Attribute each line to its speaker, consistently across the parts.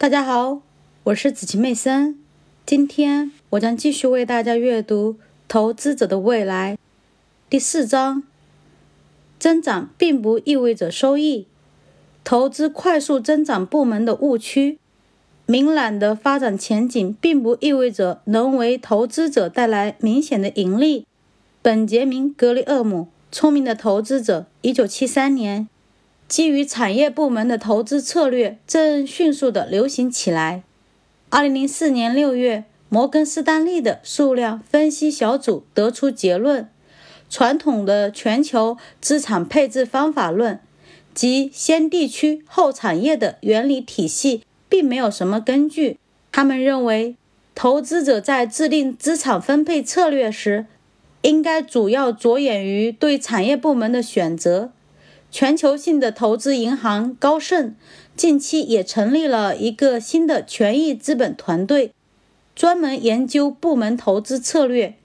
Speaker 1: 大家好，我是子琪妹森。今天我将继续为大家阅读《投资者的未来》第四章。增长并不意味着收益。投资快速增长部门的误区。明朗的发展前景并不意味着能为投资者带来明显的盈利。本杰明·格雷厄姆，《聪明的投资者》，一九七三年。基于产业部门的投资策略正迅速地流行起来。二零零四年六月，摩根士丹利的数量分析小组得出结论：传统的全球资产配置方法论及先地区后产业的原理体系并没有什么根据。他们认为，投资者在制定资产分配策略时，应该主要着眼于对产业部门的选择。全球性的投资银行高盛近期也成立了一个新的权益资本团队，专门研究部门投资策略。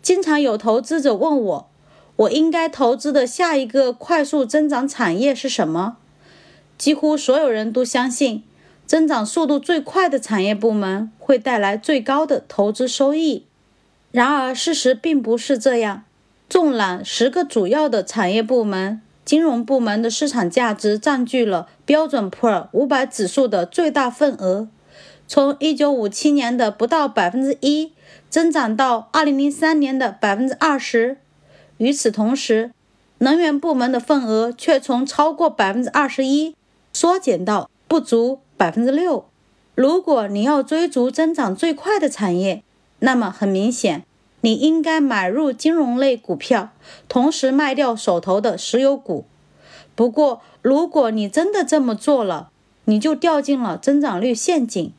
Speaker 1: 经常有投资者问我，我应该投资的下一个快速增长产业是什么？几乎所有人都相信，增长速度最快的产业部门会带来最高的投资收益。然而，事实并不是这样。纵览十个主要的产业部门。金融部门的市场价值占据了标准普尔五百指数的最大份额，从一九五七年的不到百分之一增长到二零零三年的百分之二十。与此同时，能源部门的份额却从超过百分之二十一缩减到不足百分之六。如果你要追逐增长最快的产业，那么很明显。你应该买入金融类股票，同时卖掉手头的石油股。不过，如果你真的这么做了，你就掉进了增长率陷阱。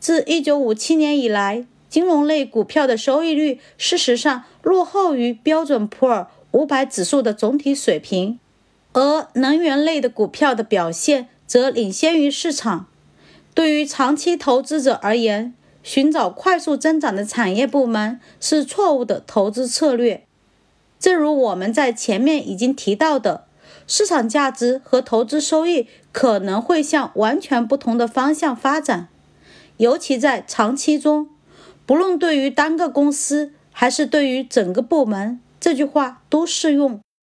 Speaker 1: 自1957年以来，金融类股票的收益率事实上落后于标准普尔500指数的总体水平，而能源类的股票的表现则领先于市场。对于长期投资者而言，寻找快速增长的产业部门是错误的投资策略。正如我们在前面已经提到的，市场价值和投资收益可能会向完全不同的方向发展，尤其在长期中，不论对于单个公司还是对于整个部门，这句话都适用。